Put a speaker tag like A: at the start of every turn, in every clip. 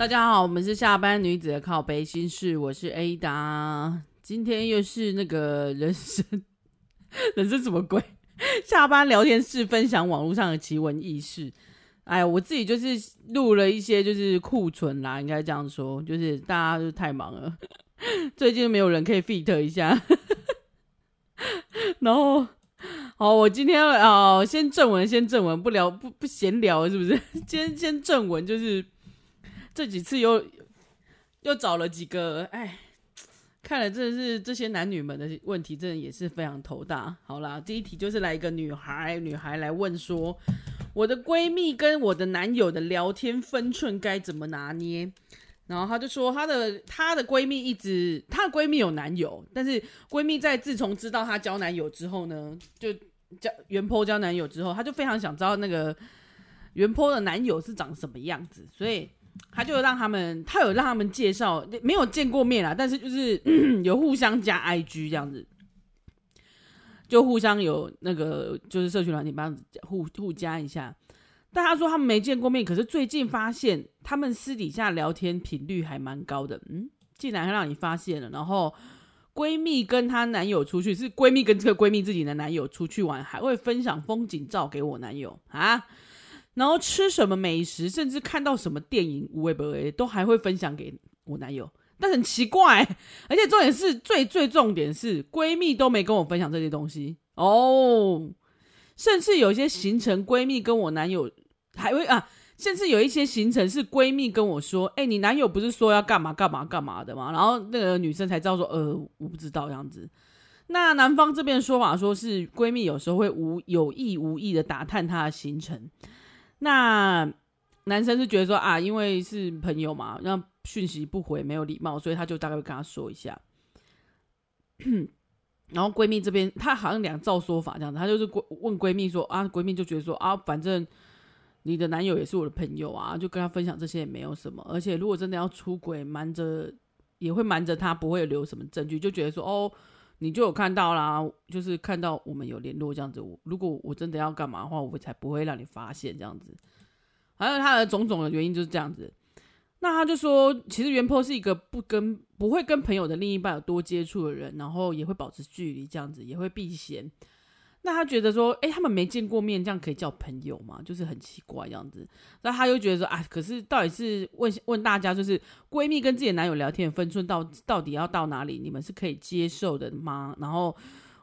A: 大家好，我们是下班女子的靠背心事，我是 Ada。今天又是那个人生，人生什么鬼？下班聊天室分享网络上的奇闻异事。哎，我自己就是录了一些，就是库存啦，应该这样说，就是大家都太忙了，最近没有人可以 fit 一下。然后，好，我今天啊、哦，先正文，先正文，不聊不不闲聊，是不是？先先正文，就是这几次又又找了几个，哎。看了，真的是这些男女们的问题，真的也是非常头大。好啦，第一题就是来一个女孩，女孩来问说，我的闺蜜跟我的男友的聊天分寸该怎么拿捏？然后她就说，她的她的闺蜜一直，她的闺蜜有男友，但是闺蜜在自从知道她交男友之后呢，就交原坡交男友之后，她就非常想知道那个原坡的男友是长什么样子，所以。他就让他们，他有让他们介绍，没有见过面啦，但是就是 有互相加 IG 这样子，就互相有那个就是社群软体帮互互加一下。但他说他们没见过面，可是最近发现他们私底下聊天频率还蛮高的。嗯，竟然还让你发现了。然后闺蜜跟她男友出去，是闺蜜跟这个闺蜜自己的男友出去玩，还会分享风景照给我男友啊。然后吃什么美食，甚至看到什么电影，微博都还会分享给我男友。但很奇怪，而且重点是最最重点是闺蜜都没跟我分享这些东西哦。甚至有一些行程，闺蜜跟我男友还会啊，甚至有一些行程是闺蜜跟我说：“哎，你男友不是说要干嘛干嘛干嘛的吗？”然后那个女生才知道说：“呃，我不知道这样子。”那男方这边说法说是闺蜜有时候会无有意无意的打探她的行程。那男生是觉得说啊，因为是朋友嘛，让讯息不回没有礼貌，所以他就大概会跟他说一下。然后闺蜜这边，她好像两造说法这样子，她就是问闺蜜说啊，闺蜜就觉得说啊，反正你的男友也是我的朋友啊，就跟他分享这些也没有什么。而且如果真的要出轨，瞒着也会瞒着他，不会留什么证据，就觉得说哦，你就有看到啦，就是看到我们有联络这样子。我如果我真的要干嘛的话，我才不会让你发现这样子。还有他的种种的原因就是这样子。那他就说，其实原坡是一个不跟不会跟朋友的另一半有多接触的人，然后也会保持距离，这样子也会避嫌。那他觉得说，哎，他们没见过面，这样可以叫朋友吗？就是很奇怪这样子。那他又觉得说，啊，可是到底是问问大家，就是闺蜜跟自己的男友聊天的分寸到到底要到哪里，你们是可以接受的吗？然后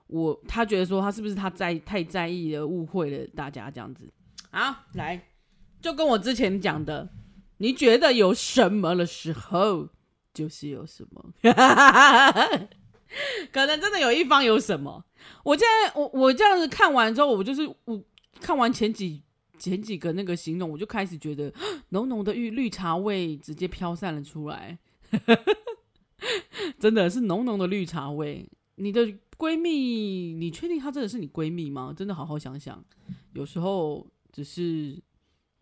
A: 我他觉得说，他是不是他在太在意了，误会了大家这样子？好，来，就跟我之前讲的，你觉得有什么的时候，就是有什么，可能真的有一方有什么。我现在我我这样子看完之后，我就是我看完前几前几个那个形容，我就开始觉得浓浓的绿绿茶味直接飘散了出来，真的是浓浓的绿茶味。你的闺蜜，你确定她真的是你闺蜜吗？真的好好想想，有时候只是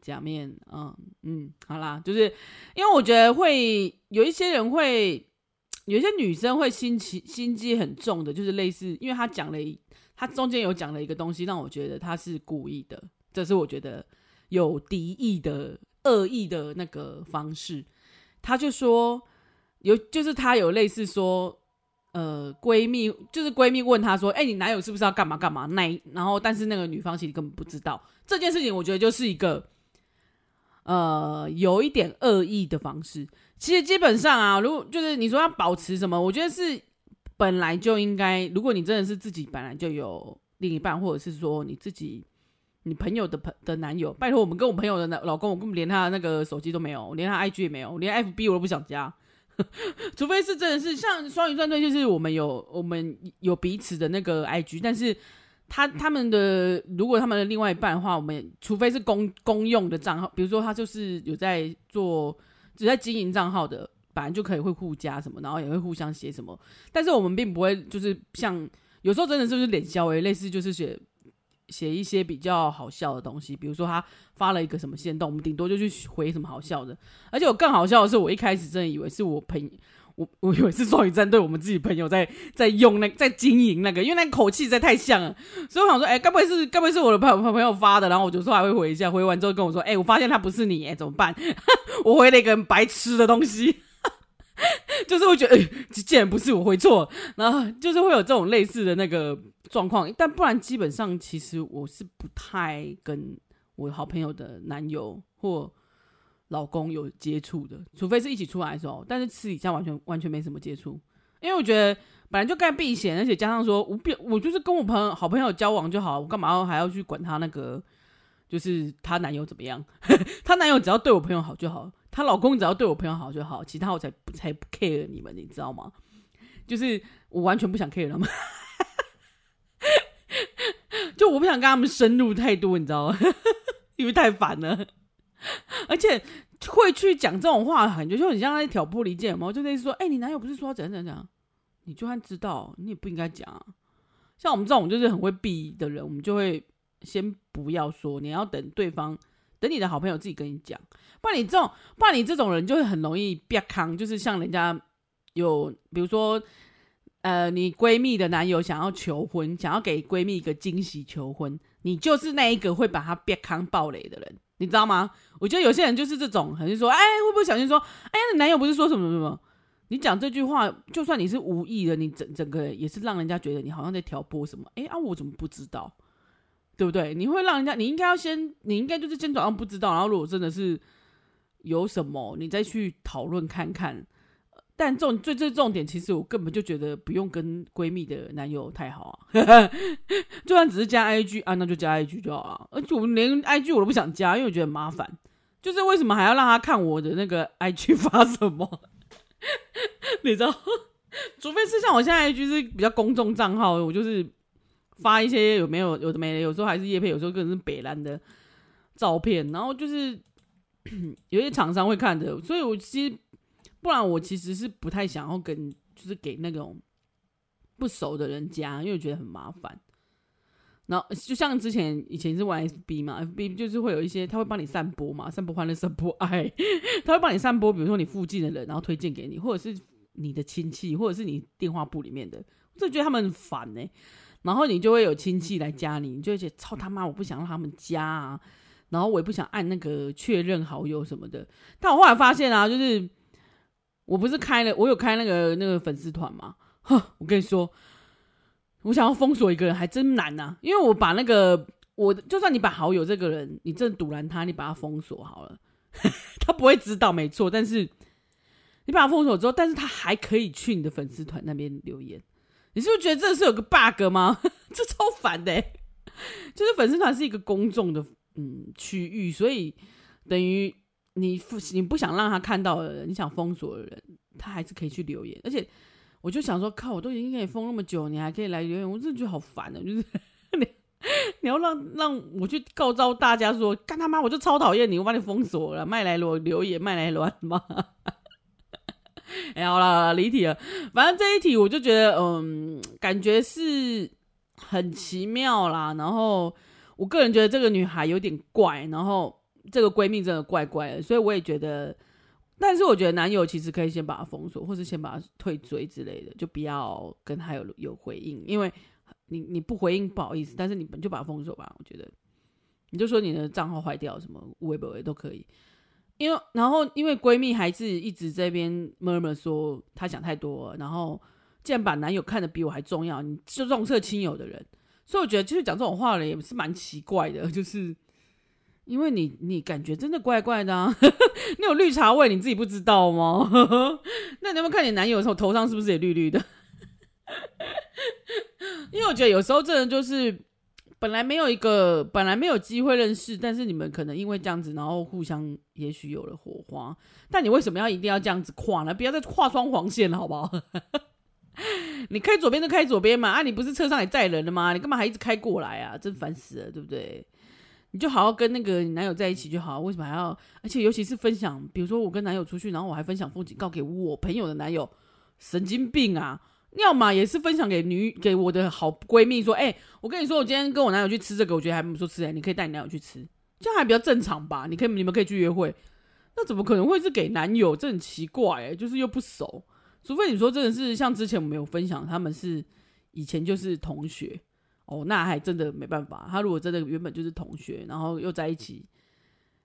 A: 假面。嗯嗯，好啦，就是因为我觉得会有一些人会。有些女生会心机心机很重的，就是类似，因为她讲了一，她中间有讲了一个东西，让我觉得她是故意的，这是我觉得有敌意的恶意的那个方式。她就说有，就是她有类似说，呃，闺蜜就是闺蜜问她说，哎、你男友是不是要干嘛干嘛？那然后，但是那个女方其实根本不知道这件事情，我觉得就是一个。呃，有一点恶意的方式。其实基本上啊，如果就是你说要保持什么，我觉得是本来就应该。如果你真的是自己本来就有另一半，或者是说你自己你朋友的朋的男友，拜托我们跟我朋友的男老公，我根本连他的那个手机都没有，我连他 IG 也没有，连 FB 我都不想加。除非是真的是像双鱼战队，就是我们有我们有彼此的那个 IG，但是。他他们的如果他们的另外一半的话，我们除非是公公用的账号，比如说他就是有在做，只在经营账号的，本来就可以会互加什么，然后也会互相写什么。但是我们并不会就是像有时候真的是不是脸消诶，类似就是写写一些比较好笑的东西，比如说他发了一个什么限动，我们顶多就去回什么好笑的。而且我更好笑的是，我一开始真的以为是我朋我 我以为是双语战队，我们自己朋友在在用那在经营那个，因为那口气实在太像了，所以我想说，哎、该不会是该不会是我的朋友朋友发的？然后我就说还会回一下，回完之后跟我说，哎、我发现他不是你，哎，怎么办？我回了一个白痴的东西，就是会觉得，欸、既然不是我回错，然后就是会有这种类似的那个状况，但不然基本上其实我是不太跟我好朋友的男友或。老公有接触的，除非是一起出来的时候，但是私底下完全完全没什么接触，因为我觉得本来就该避嫌，而且加上说我别我就是跟我朋友好朋友交往就好，我干嘛还要去管他那个，就是她男友怎么样？她男友只要对我朋友好就好，她老公只要对我朋友好就好，其他我才才不 care 你们，你知道吗？就是我完全不想 care 他们，就我不想跟他们深入太多，你知道吗？因为太烦了。而且会去讲这种话，感觉就很像在挑拨离间嘛。就类似说，哎、你男友不是说怎样怎样怎样？你就算知道，你也不应该讲啊。像我们这种就是很会避的人，我们就会先不要说，你要等对方，等你的好朋友自己跟你讲。不然你这种，不然你这种人就会很容易变康，就是像人家有，比如说，呃，你闺蜜的男友想要求婚，想要给闺蜜一个惊喜求婚，你就是那一个会把他变康爆雷的人。你知道吗？我觉得有些人就是这种，很是说，哎，会不会小心说，哎，你男友不是说什么什么？你讲这句话，就算你是无意的，你整整个也是让人家觉得你好像在挑拨什么。哎啊，我怎么不知道？对不对？你会让人家，你应该要先，你应该就是先假装不知道，然后如果真的是有什么，你再去讨论看看。但重最最重点，其实我根本就觉得不用跟闺蜜的男友太好啊，就算只是加 IG 啊，那就加 IG 就好了。而且我连 IG 我都不想加，因为我觉得很麻烦。就是为什么还要让他看我的那个 IG 发什么？你知道？除非是像我现在 IG 是比较公众账号，我就是发一些有没有有的没的，有时候还是叶配，有时候可能是北兰的照片，然后就是 有些厂商会看的，所以我其实。不然我其实是不太想要跟，就是给那种不熟的人加，因为我觉得很麻烦。然后就像之前以前是玩 FB 嘛，FB 就是会有一些他会帮你散播嘛，散播欢乐，散播爱，他会帮你散播，比如说你附近的人，然后推荐给你，或者是你的亲戚，或者是你电话簿里面的，我就觉得他们很烦呢、然后你就会有亲戚来加你，你就会觉得操他妈，我不想让他们加啊，然后我也不想按那个确认好友什么的。但我后来发现啊，就是。我不是开了，我有开那个那个粉丝团吗？哼，我跟你说，我想要封锁一个人还真难呐、因为我把那个我就算你把好友这个人，你真的堵拦他，你把他封锁好了，他不会知道，没错。但是你把他封锁之后，但是他还可以去你的粉丝团那边留言，你是不是觉得这是有个 bug 吗？这超烦的、就是粉丝团是一个公众的嗯区域，所以等于。你不你不想让他看到的人，你想封锁的人，他还是可以去留言。而且，我就想说，靠，我都已经给你封那么久，你还可以来留言，我真的觉得好烦啊！就是 你你要让让我去告诉大家说，干他妈，我就超讨厌你，我把你封锁了，麦来罗留言，麦来乱吗？哎、欸，好了，离题了。反正这一题，我就觉得，嗯，感觉是很奇妙啦。然后，我个人觉得这个女孩有点怪，然后。这个闺蜜真的怪怪的，所以我也觉得，但是我觉得男友其实可以先把她封锁，或是先把她退追之类的，就不要跟她有有回应，因为你你不回应不好意思，但是你们就把她封锁吧。我觉得，你就说你的账号坏掉什么，微博也都可以。因为然后因为闺蜜还是一直这边 murmur 说她想太多了，然后既然把男友看得比我还重要，你就重色轻友的人，所以我觉得其实讲这种话的也是蛮奇怪的，就是。因为你你感觉真的怪怪的啊，你有绿茶味，你自己不知道吗？那你有没有看你男友的时候头上是不是也绿绿的？因为我觉得有时候这人就是本来没有一个本来没有机会认识，但是你们可能因为这样子，然后互相也许有了火花。但你为什么要一定要这样子跨呢？不要再跨双黄线了，好不好？你开左边就开左边嘛，啊，你不是车上也载人了吗？你干嘛还一直开过来啊？真烦死了，对不对？你就好好跟那个你男友在一起就好，为什么还要？而且尤其是分享，比如说我跟男友出去，然后我还分享风景，告给我朋友的男友，神经病啊！要么也是分享给女给我的好闺蜜说，哎、我跟你说，我今天跟我男友去吃这个，我觉得还不错吃，哎，你可以带你男友去吃，这样还比较正常吧？你可以你们可以去约会，那怎么可能会是给男友？这很奇怪，哎，就是又不熟，除非你说真的是像之前我们有分享，他们是以前就是同学哦，那还真的没办法。他如果真的原本就是同学，然后又在一起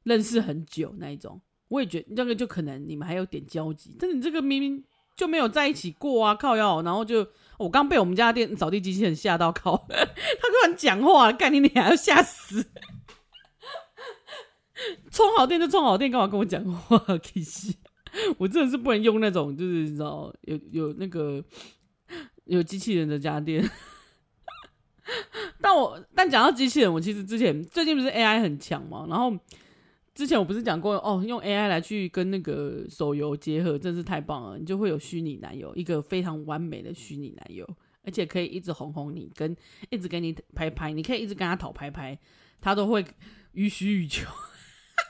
A: 认识很久那一种，我也觉得这个就可能你们还有点交集。但是你这个明明就没有在一起过啊，靠腰，然后就我刚被我们家电扫地机器人吓到靠，他突然讲话，干你脸要吓死！充好电就充好电，干嘛跟我讲话？其实。我真的是不能用那种，就是你知道，有有那个有机器人的家电。但我但讲到机器人，我其实之前最近不是 AI 很强嘛，然后之前我不是讲过哦，用 AI 来去跟那个手游结合，真是太棒了，你就会有虚拟男友，一个非常完美的虚拟男友，而且可以一直哄哄你，跟一直给你拍拍，你可以一直跟他讨拍拍，他都会予取予求，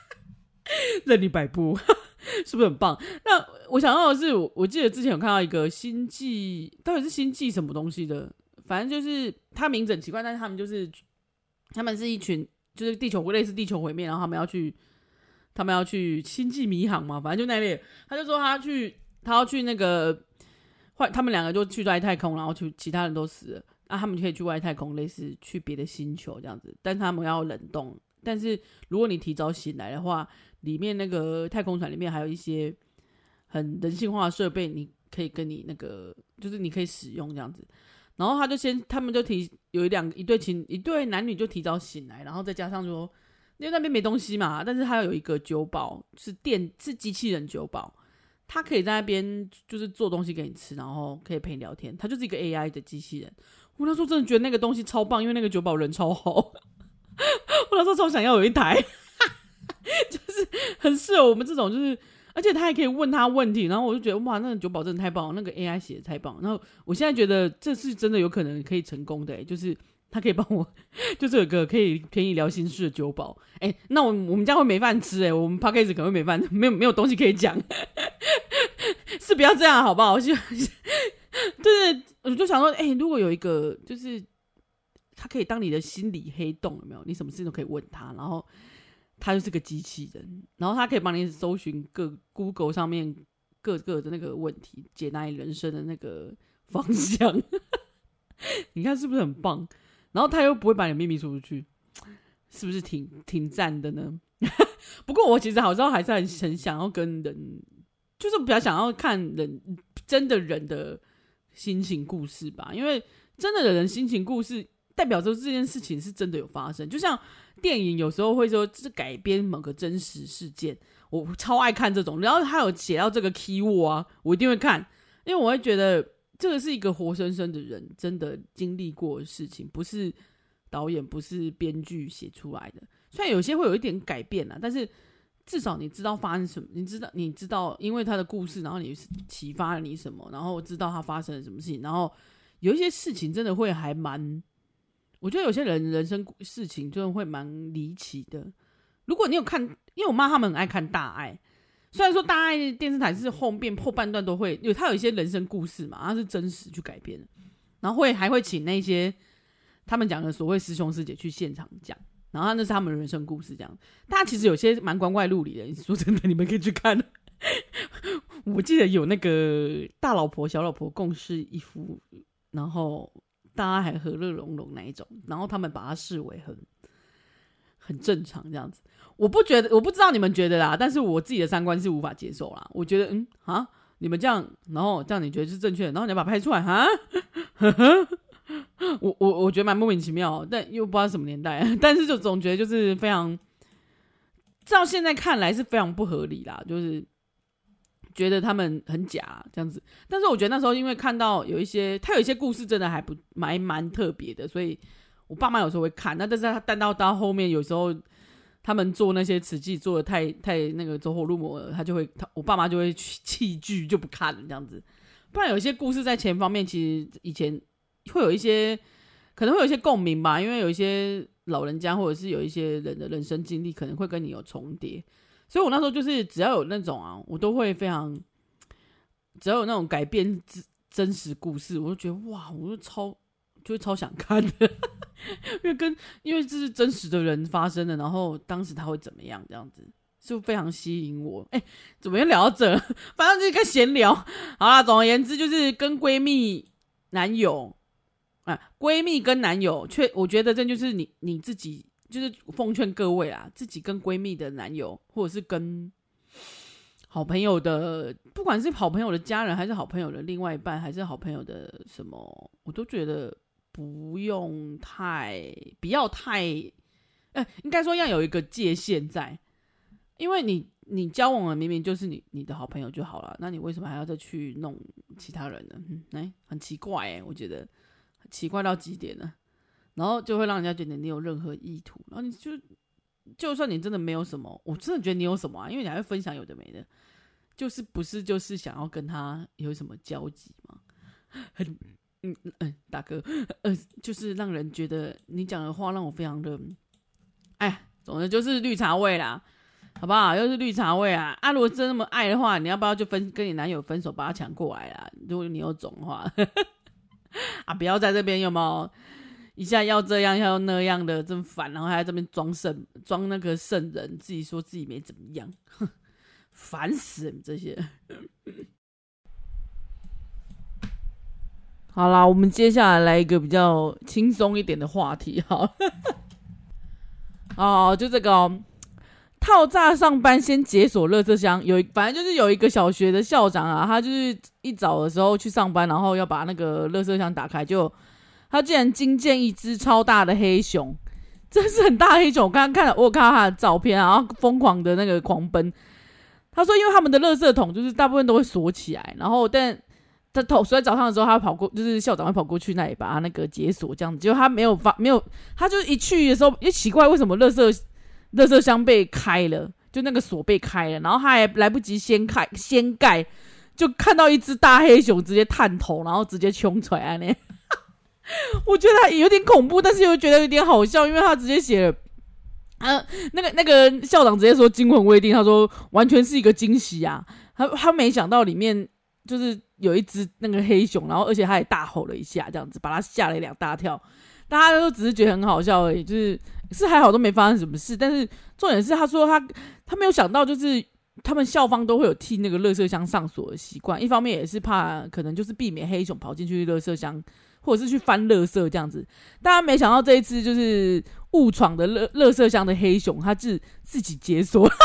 A: 任你摆布。是不是很棒？那我想到的是，我记得之前有看到一个星际，到底是星际什么东西的？反正就是他名字很奇怪，但是他们就是他们是一群，就是地球类似地球毁灭，然后他们要去，他们要去星际迷航嘛。反正就那类，他就说他去，他要去那个坏，他们两个就去外太空，然后去其他人都死了，那他们就可以去外太空，类似去别的星球这样子，但他们要冷冻。但是如果你提早醒来的话，里面那个太空船里面还有一些很人性化的设备，你可以跟你那个，就是你可以使用这样子。然后他就先，他们就提有一两一对情一对男女就提早醒来，然后再加上说，因为那边没东西嘛，但是他有一个酒保是电是机器人酒保，他可以在那边就是做东西给你吃，然后可以陪你聊天，他就是一个 AI 的机器人。我那时候真的觉得那个东西超棒，因为那个酒保人超好，我那时候超想要有一台。就是很适合我们这种，就是而且他还可以问他问题，然后我就觉得哇，那个酒保真的太棒了，那个 AI 写的太棒。然后我现在觉得这是真的有可能可以成功的，就是他可以帮我，就是有个可以便宜聊心事的酒保。哎，那我我们家会没饭吃哎，我们 Podcast 可能会没饭，没有没有东西可以讲，是不要这样好不好？我就是 我就想说，哎，如果有一个就是他可以当你的心理黑洞，有没有？你什么事情都可以问他，然后。他就是个机器人，然后他可以帮你搜寻各 Google 上面各个的那个问题，解答你人生的那个方向。你看是不是很棒？然后他又不会把你秘密说出去，是不是挺挺赞的呢？不过我其实好像还是很很想要跟人，就是比较想要看人真的人的心情故事吧，因为真的人心情故事代表着这件事情是真的有发生，就像。电影有时候会说这是改编某个真实事件，我超爱看这种。然后他有写到这个 keyword 啊，我一定会看，因为我会觉得这个是一个活生生的人真的经历过的事情，不是导演不是编剧写出来的。虽然有些会有一点改变啊，但是至少你知道发生什么，你知道你知道因为他的故事，然后你启发了你什么，然后知道他发生了什么事情，然后有一些事情真的会还蛮。我觉得有些人人生事情真的会蛮离奇的。如果你有看，因为我妈他们很爱看《大爱》，虽然说《大爱》电视台是后面后半段都会有，他有一些人生故事嘛，它是真实去改编的，然后会还会请那些他们讲的所谓师兄师姐去现场讲，然后那是他们的人生故事这样。大家其实有些蛮光怪陆离的，说真的，你们可以去看。我记得有那个大老婆小老婆共侍一夫，然后。大家还和乐融融那一种，然后他们把它视为很很正常这样子。我不觉得，我不知道你们觉得啦，但是我自己的三观是无法接受啦。我觉得，嗯啊，你们这样，然后这样你觉得是正确的，然后你要把它拍出来哈？我我我觉得蛮莫名其妙，但又不知道什么年代，但是就总觉得就是非常，照现在看来是非常不合理啦，就是。觉得他们很假这样子，但是我觉得那时候因为看到有一些，他有一些故事真的还不蛮蛮特别的，所以我爸妈有时候会看。那但是他但到到后面有时候他们做那些词句做的太太那个走火入魔了，他就会他我爸妈就会弃剧就不看了这样子。不然有一些故事在前方面，其实以前会有一些可能会有一些共鸣吧，因为有一些老人家或者是有一些人的人生经历可能会跟你有重叠。所以，我那时候就是只要有那种啊，我都会非常，只要有那种改编真真实故事，我就觉得哇，我就超就超想看的，因为跟因为这是真实的人发生的，然后当时他会怎么样这样子，是不非常吸引我？哎、怎么又聊到这？反正就是跟闲聊。好啦，总而言之，就是跟闺蜜、男友啊，闺蜜跟男友，却我觉得这就是你你自己，就是奉劝各位啊，自己跟闺蜜的男友，或者是跟好朋友的，不管是好朋友的家人，还是好朋友的另外一半，还是好朋友的什么，我都觉得不用太，不要太，呃，应该说要有一个界限在，因为你你交往了，明明就是你你的好朋友就好了，那你为什么还要再去弄其他人呢？嗯，哎，很奇怪哎，我觉得奇怪到极点了，然后就会让人家觉得你有任何意图，然后你就。就算你真的没有什么，我真的觉得你有什么啊，因为你还会分享有的没的，就是不是就是想要跟他有什么交集吗？很嗯嗯，大哥，呃，就是让人觉得你讲的话让我非常的，哎，总之就是绿茶味啦，好不好？又是绿茶味啊！啊，如果真那么爱的话，你要不要就分跟你男友分手，把他抢过来啦？如果你有种的话，啊，不要在这边有没有？一下要这样，要那样的，真烦。然后还在这边装圣，装那个圣人，自己说自己没怎么样，哼，烦死你这些。好啦，我们接下来来一个比较轻松一点的话题，好。哦，就这个哦，套诈上班先解锁垃圾箱，有反正就是有一个小学的校长啊，他就是一早的时候去上班，然后要把那个垃圾箱打开，就。他竟然惊见一只超大的黑熊，真是很大黑熊。我刚刚看了，我看到他的照片，然后疯狂的那个狂奔。他说，因为他们的垃圾桶就是大部分都会锁起来，然后但他头所以早上的时候，他跑过，就是校长会跑过去那里把他那个解锁，这样子。结果他没有发，没有，他就一去的时候，也奇怪为什么垃圾垃圾箱被开了，就那个锁被开了，然后他还来不及掀开掀盖，就看到一只大黑熊直接探头，然后直接冲出来呢。我觉得他有点恐怖，但是又觉得有点好笑，因为他直接写了，啊，那个那个校长直接说惊魂未定，他说完全是一个惊喜啊，他他没想到里面就是有一只那个黑熊，然后而且他也大吼了一下，这样子把他吓了两大跳，大家都只是觉得很好笑而已，就是是还好都没发生什么事，但是重点是他说他他没有想到就是他们校方都会有替那个垃圾箱上锁的习惯，一方面也是怕可能就是避免黑熊跑进去垃圾箱。或者是去翻垃圾这样子，大家没想到这一次就是误闯的垃垃圾箱的黑熊，他自自己解锁。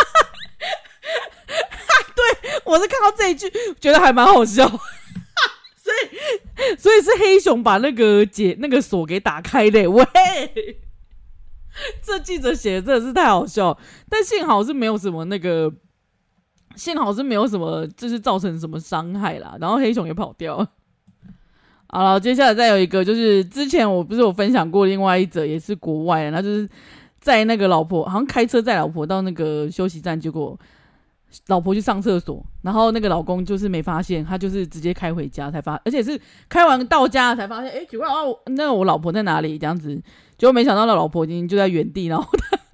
A: 对，我是看到这一句觉得还蛮好笑，所以所以是黑熊把那个解那个锁给打开的。喂，这记者写的真的是太好笑，但幸好是没有什么那个，幸好是没有什么就是造成什么伤害啦，然后黑熊也跑掉。好了，接下来再有一个，就是之前我不是有分享过另外一则，也是国外的，他就是载那个老婆，好像开车载老婆到那个休息站，结果老婆去上厕所，然后那个老公就是没发现，他就是直接开回家才发，而且是开完到家才发现，哎，奇怪哦，那我老婆在哪里？这样子，结果没想到那老婆已经就在原地，然后他。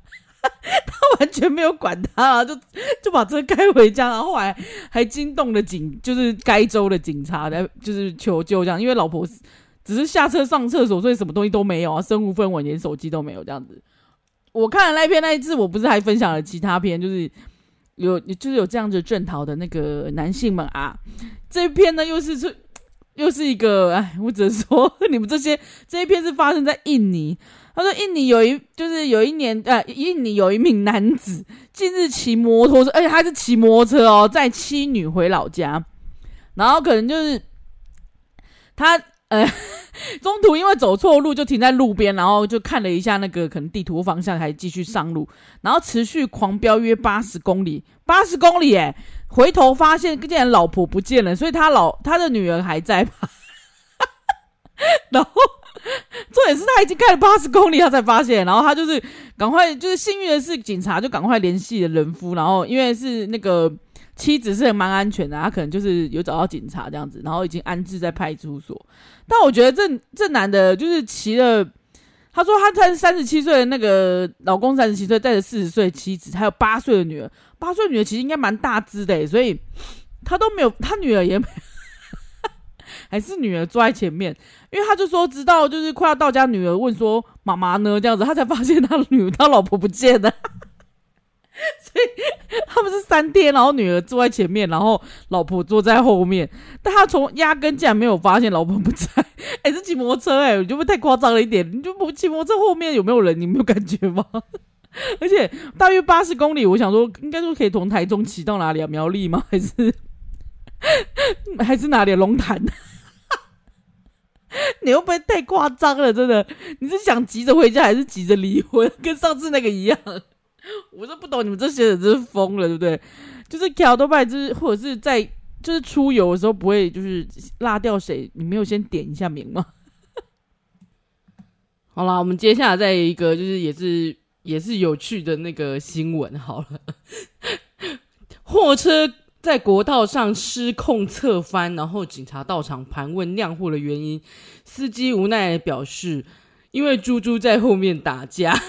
A: 他完全没有管他，就就把车开回家，然后后来还惊动了警，就是该州的警察来就是求救这样，因为老婆只是下车上厕所，所以什么东西都没有啊，身无分文，连手机都没有这样子。我看了那篇那一次，我不是还分享了其他篇，就是有就是有这样子正逃的那个男性们啊，这一篇呢又是是又是一个哎，我只能说 你们这些这一篇是发生在印尼。他说：“印尼有一，就是有一年，呃，印尼有一名男子近日骑摩托车，而且他是骑摩托车哦，载妻女回老家，然后可能就是他呃 中途因为走错路，就停在路边，然后就看了一下那个可能地图方向，还继续上路，然后持续狂飙约八十公里，八十公里诶，回头发现竟然老婆不见了，所以他老他的女儿还在吧，然后。” 重点是他已经开了八十公里，他才发现，然后他就是赶快，就是幸运的是警察就赶快联系了人夫，然后因为是那个妻子是蛮安全的，他可能就是有找到警察这样子，然后已经安置在派出所。但我觉得这这男的就是骑了，他说他才三十七岁的那个老公三十七岁，带着四十岁妻子，还有八岁的女儿，八岁女儿其实应该蛮大只的，所以他都没有，他女儿也没。还是女儿坐在前面，因为他就说直到就是快要到家，女儿问说妈妈呢这样子，他才发现他女儿他老婆不见了，所以他们是三天，然后女儿坐在前面，然后老婆坐在后面，但他从压根竟然没有发现老婆不在。哎、欸，这骑摩托车、欸，哎，你就不太夸张了一点？你就不骑摩托车后面有没有人？你没有感觉吗？而且大约八十公里，我想说应该说可以从台中骑到哪里啊？苗栗吗？还是 还是哪里？龙潭？你会不会太夸张了？真的，你是想急着回家，还是急着离婚？跟上次那个一样？我都不懂你们这些人真是疯了，对不对？就是桥都拜，就是或者是在就是出游的时候不会就是落掉谁？你没有先点一下名吗？好啦，我们接下来再一个就是也是也是有趣的那个新闻。好了，货车。在国道上失控侧翻，然后警察到场盘问酿祸的原因，司机无奈表示，因为猪猪在后面打架。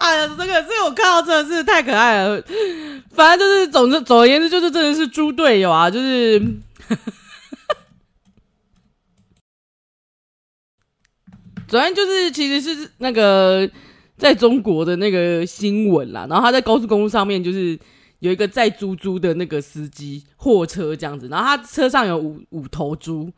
A: 哎呀，这个这个我看到真的是太可爱了。反正就是总之总而言之，就是真的是猪队友啊，就是。昨天就是其实是那个在中国的那个新闻啦，然后他在高速公路上面就是。有一个载猪猪的那个司机，货车这样子，然后他车上有五五头猪，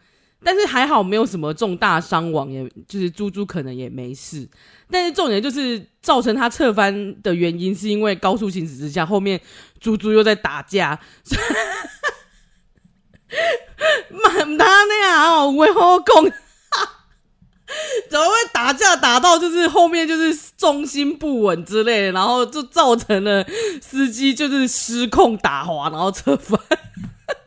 A: 但是还好没有什么重大伤亡，也就是猪猪可能也没事。但是重点就是造成他侧翻的原因，是因为高速行驶之下，后面猪猪又在打架。满他那样哦，为何讲？怎么会打架打到就是后面就是重心不稳之类，然后就造成了司机就是失控打滑，然后侧翻。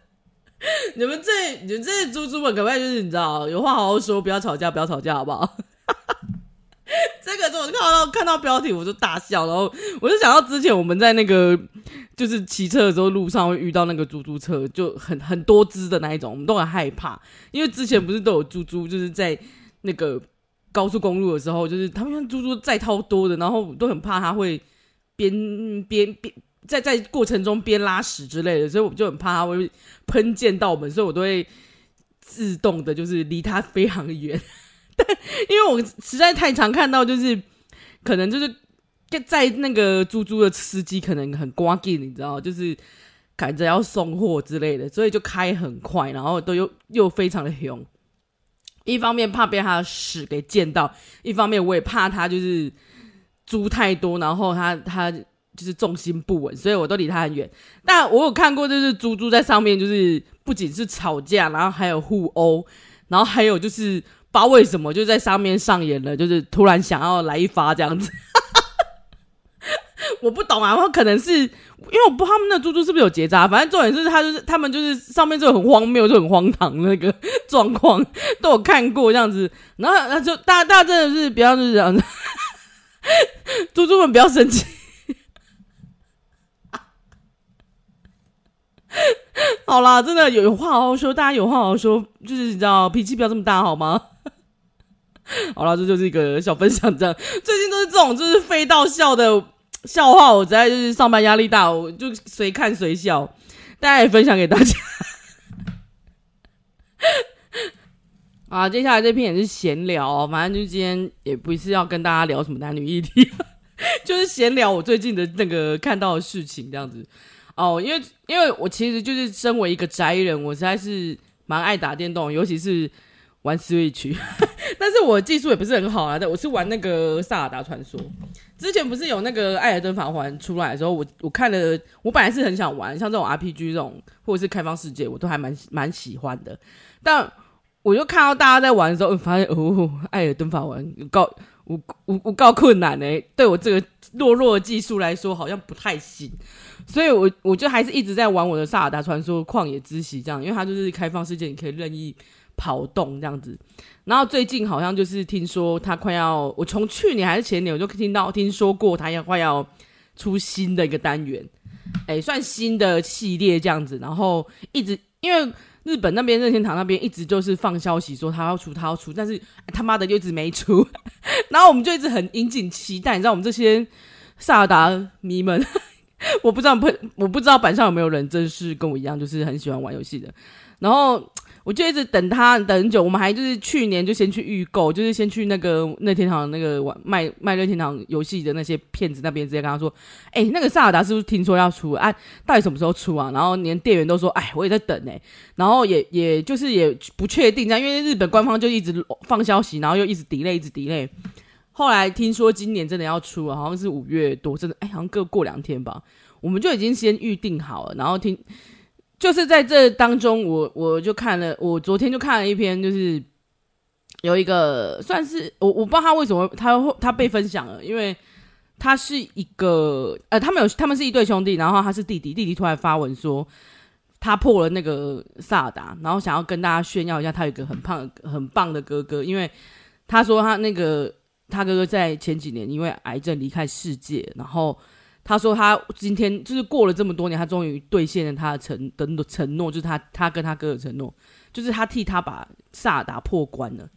A: 你们这你们这些猪猪们可不可以就是你知道有话好好说，不要吵架，不要吵架，好不好？这个我就看到看到标题我就大笑，然后我就想到之前我们在那个就是骑车的时候路上会遇到那个猪猪车，就很很多只的那一种，我们都很害怕，因为之前不是都有猪猪就是在。那个高速公路的时候，就是他们像猪猪载超多的，然后都很怕它会边边边在在过程中边拉屎之类的，所以我就很怕它会喷溅到我们，所以我都会自动的，就是离他非常远。但因为我实在太常看到，就是可能就是在那个猪猪的司机可能很挂紧，你知道，就是赶着要送货之类的，所以就开很快，然后都又又非常的凶。一方面怕被他的屎给溅到，一方面我也怕他就是猪太多，然后他他就是重心不稳，所以我都离他很远。但我有看过，就是猪猪在上面，就是不仅是吵架，然后还有互殴，然后还有就是不知道为什么就在上面上演了，就是突然想要来一发这样子。我不懂啊，然后可能是因为我不知道他们那猪猪是不是有结扎，反正重点是他就是他们就是上面就很荒谬，就很荒唐那个状况都有看过这样子，然后那就大家大家真的是不要就是这样子，猪猪们不要生气，好啦，真的有话好好说，大家有话好好说，就是你知道脾气不要这么大好吗？好了，这就是一个小分享，这样最近都是这种就是飞到笑的。笑话，我实在就是上班压力大，我就随看随笑，大家也分享给大家。啊，接下来这篇也是闲聊，反正就今天也不是要跟大家聊什么男女议题，就是闲聊我最近的那个看到的事情这样子。哦，因为因为我其实就是身为一个宅人，我实在是蛮爱打电动，尤其是玩 Switch，但是我技术也不是很好啊，但我是玩那个萨尔达传说。之前不是有那个《艾尔登法环》出来的时候，我我看了，我本来是很想玩，像这种 RPG 这种或者是开放世界，我都还蛮蛮喜欢的。但我就看到大家在玩的时候，发现哦，《艾尔登法环》够我我我够困难呢，对我这个弱弱的技术来说，好像不太行。所以我我就还是一直在玩我的《萨尔达传说：旷野之息》这样，因为它就是开放世界，你可以任意跑动这样子。然后最近好像就是听说他快要，我从去年还是前年我就听到听说过他要快要出新的一个单元，哎，算新的系列这样子。然后一直因为日本那边任天堂那边一直就是放消息说他要出他要出，但是他妈的就一直没出。然后我们就一直很引颈期待，你知道我们这些萨尔达迷们，我不知道不我不知道板上有没有人真是跟我一样，就是很喜欢玩游戏的。然后。我就一直等他等很久，我们还就是去年就先去预购，就是先去那个那天堂那个玩卖卖任天堂游戏的那些骗子那边，直接跟他说：“哎、那个萨尔达是不是听说要出？啊，到底什么时候出啊？”然后连店员都说：“哎，我也在等呢、”然后也也就是也不确定这样，因为日本官方就一直放消息，然后又一直 delay，一直 delay。后来听说今年真的要出了，好像是五月多，真的哎，好像各过两天吧，我们就已经先预定好了，然后听。就是在这当中我，我就看了，我昨天就看了一篇，就是有一个算是我我不知道他为什么他他被分享了，因为他是一个呃，他们有他们是一对兄弟，然后他是弟弟，弟弟突然发文说他破了那个萨尔达，然后想要跟大家炫耀一下，他有一个很胖很棒的哥哥，因为他说他那个他哥哥在前几年因为癌症离开世界，然后。他说他今天就是过了这么多年，他终于兑现了他的承的承诺，就是他他跟他哥的承诺，就是他替他把萨达破关了。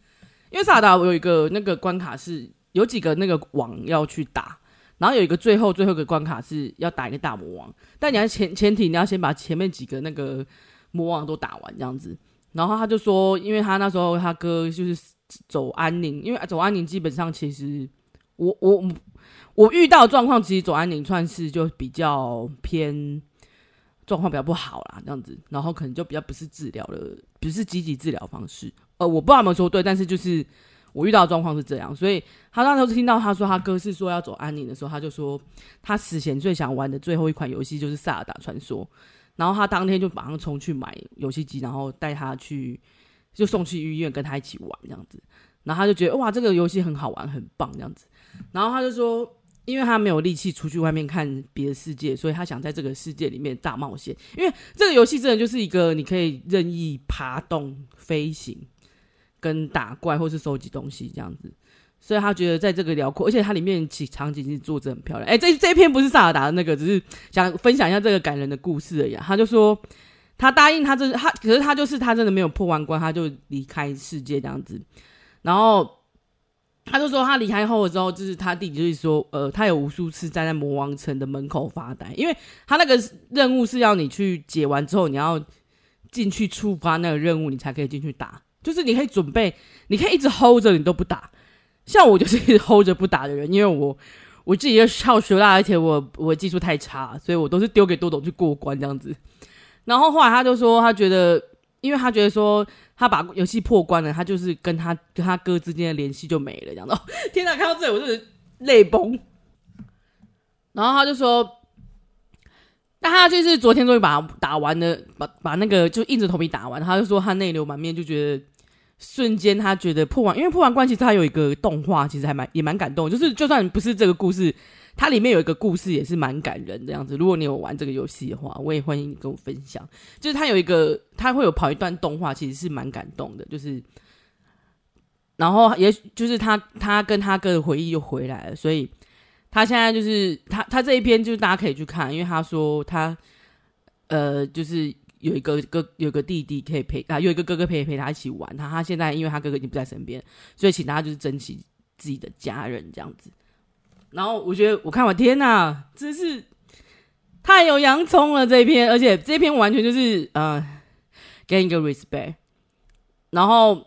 A: 因为萨达有一个那个关卡是有几个那个王要去打，然后有一个最后最后一个关卡是要打一个大魔王，但你要前前提你要先把前面几个那个魔王都打完这样子。然后他就说，因为他那时候他哥就是走安宁，因为走安宁基本上其实我我。我遇到状况，其实走安宁算是就比较偏状况比较不好啦，这样子，然后可能就比较不是治疗的，不是积极治疗方式。呃，我不知道有没有说对，但是就是我遇到状况是这样，所以他那时候听到他说他哥是说要走安宁的时候，他就说他死前最想玩的最后一款游戏就是《萨尔达传说》，然后他当天就马上冲去买游戏机，然后带他去就送去医院跟他一起玩这样子，然后他就觉得哇，这个游戏很好玩，很棒这样子，然后他就说。因为他没有力气出去外面看别的世界，所以他想在这个世界里面大冒险。因为这个游戏真的就是一个你可以任意爬动、飞行、跟打怪或是收集东西这样子，所以他觉得在这个辽阔，而且它里面其场景是做的很漂亮。哎，这这一篇不是萨尔达的那个，只是想分享一下这个感人的故事而已。他就说他答应他这他，可是他就是他真的没有破完关，他就离开世界这样子，然后。他就说，他离开后的时候，就是他弟弟就是说，呃，他有无数次站在魔王城的门口发呆，因为他那个任务是要你去解完之后，你要进去触发那个任务，你才可以进去打。就是你可以准备，你可以一直 hold 着，你都不打。像我就是一直 hold 着不打的人，因为我我自己又好学啦，而且我我技术太差，所以我都是丢给多斗去过关这样子。然后后来他就说，他觉得，因为他觉得说。他把游戏破关了，他就是跟他跟他哥之间的联系就没了，这样子。天哪，看到这里我就是泪崩。然后他就说，那他就是昨天终于把打完了，把把那个就硬着头皮打完。他就说他泪流满面，就觉得瞬间他觉得破完，因为破完关其实他有一个动画，其实还蛮也蛮感动，就是就算不是这个故事。它里面有一个故事，也是蛮感人的样子。如果你有玩这个游戏的话，我也欢迎你跟我分享。就是它有一个，它会有跑一段动画，其实是蛮感动的。就是，然后也许就是他他跟他哥的回忆又回来了，所以他现在就是他他这一篇就是大家可以去看，因为他说他呃就是有一个哥有个弟弟可以陪啊，有一个哥哥陪陪他一起玩。他他现在因为他哥哥已经不在身边，所以请大家就是珍惜自己的家人这样子。然后我觉得我看完，天哪，真是太有洋葱了这一篇，而且这篇完全就是呃，给你一个 respect。然后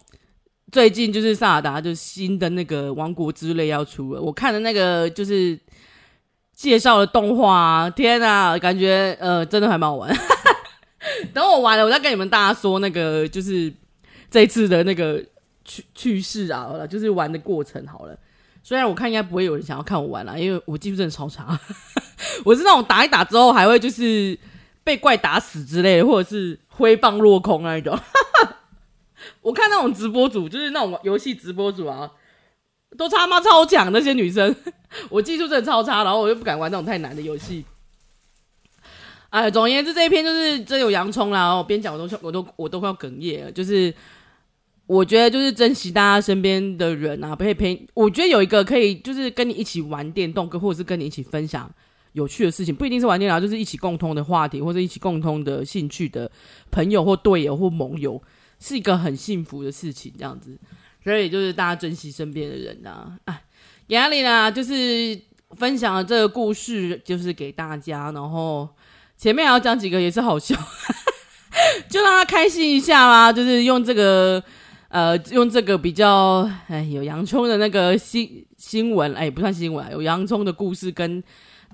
A: 最近就是萨尔达就是新的那个王国之泪要出了，我看的那个就是介绍的动画，天哪，感觉呃真的还蛮好玩。等我完了，我再跟你们大家说那个就是这次的那个趣趣事啊，好了，就是玩的过程好了。虽然我看应该不会有人想要看我玩啦，因为我技术真的超差，我是那种打一打之后还会就是被怪打死之类的，或者是挥棒落空那一种。我看那种直播主，就是那种游戏直播主啊，都他妈超强那些女生，我技术真的超差，然后我又不敢玩那种太难的游戏。哎，总而言之，这一篇就是真有洋葱啦，我边讲我都我都我都快要哽咽了，就是。我觉得就是珍惜大家身边的人啊，陪陪。我觉得有一个可以，就是跟你一起玩电动，跟或者是跟你一起分享有趣的事情，不一定是玩电脑，就是一起共通的话题，或者一起共通的兴趣的朋友或队友或盟友，是一个很幸福的事情。这样子，所以就是大家珍惜身边的人啊。哎，压力呢，就是分享了这个故事，就是给大家。然后前面还要讲几个也是好笑。就让他开心一下啦，就是用这个呃，用这个比较哎有洋葱的那个新新闻，哎不算新闻，有洋葱的故事跟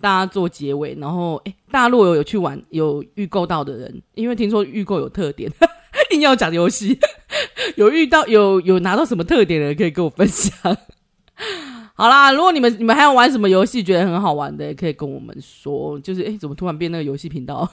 A: 大家做结尾。然后哎，大陆有有去玩有预购到的人，因为听说预购有特点，硬要讲游戏，有遇到有有拿到什么特点的可以跟我分享。好啦，如果你们你们还要玩什么游戏，觉得很好玩的，可以跟我们说。就是哎，怎么突然变那个游戏频道？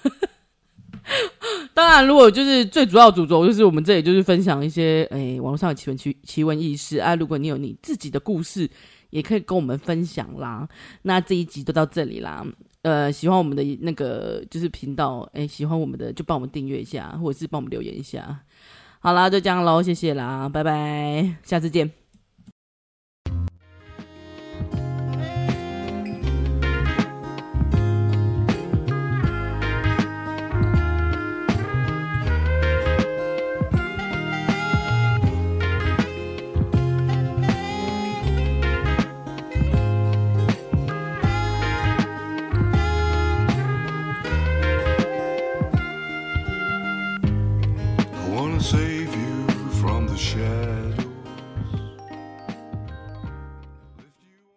A: 当然，如果就是最主要主轴，就是我们这里就是分享一些诶网络上的奇闻奇奇闻异事啊。如果你有你自己的故事，也可以跟我们分享啦。那这一集就到这里啦。呃，喜欢我们的那个就是频道，哎，喜欢我们的就帮我们订阅一下，或者是帮我们留言一下。好啦，就这样喽，谢谢啦，拜拜，下次见。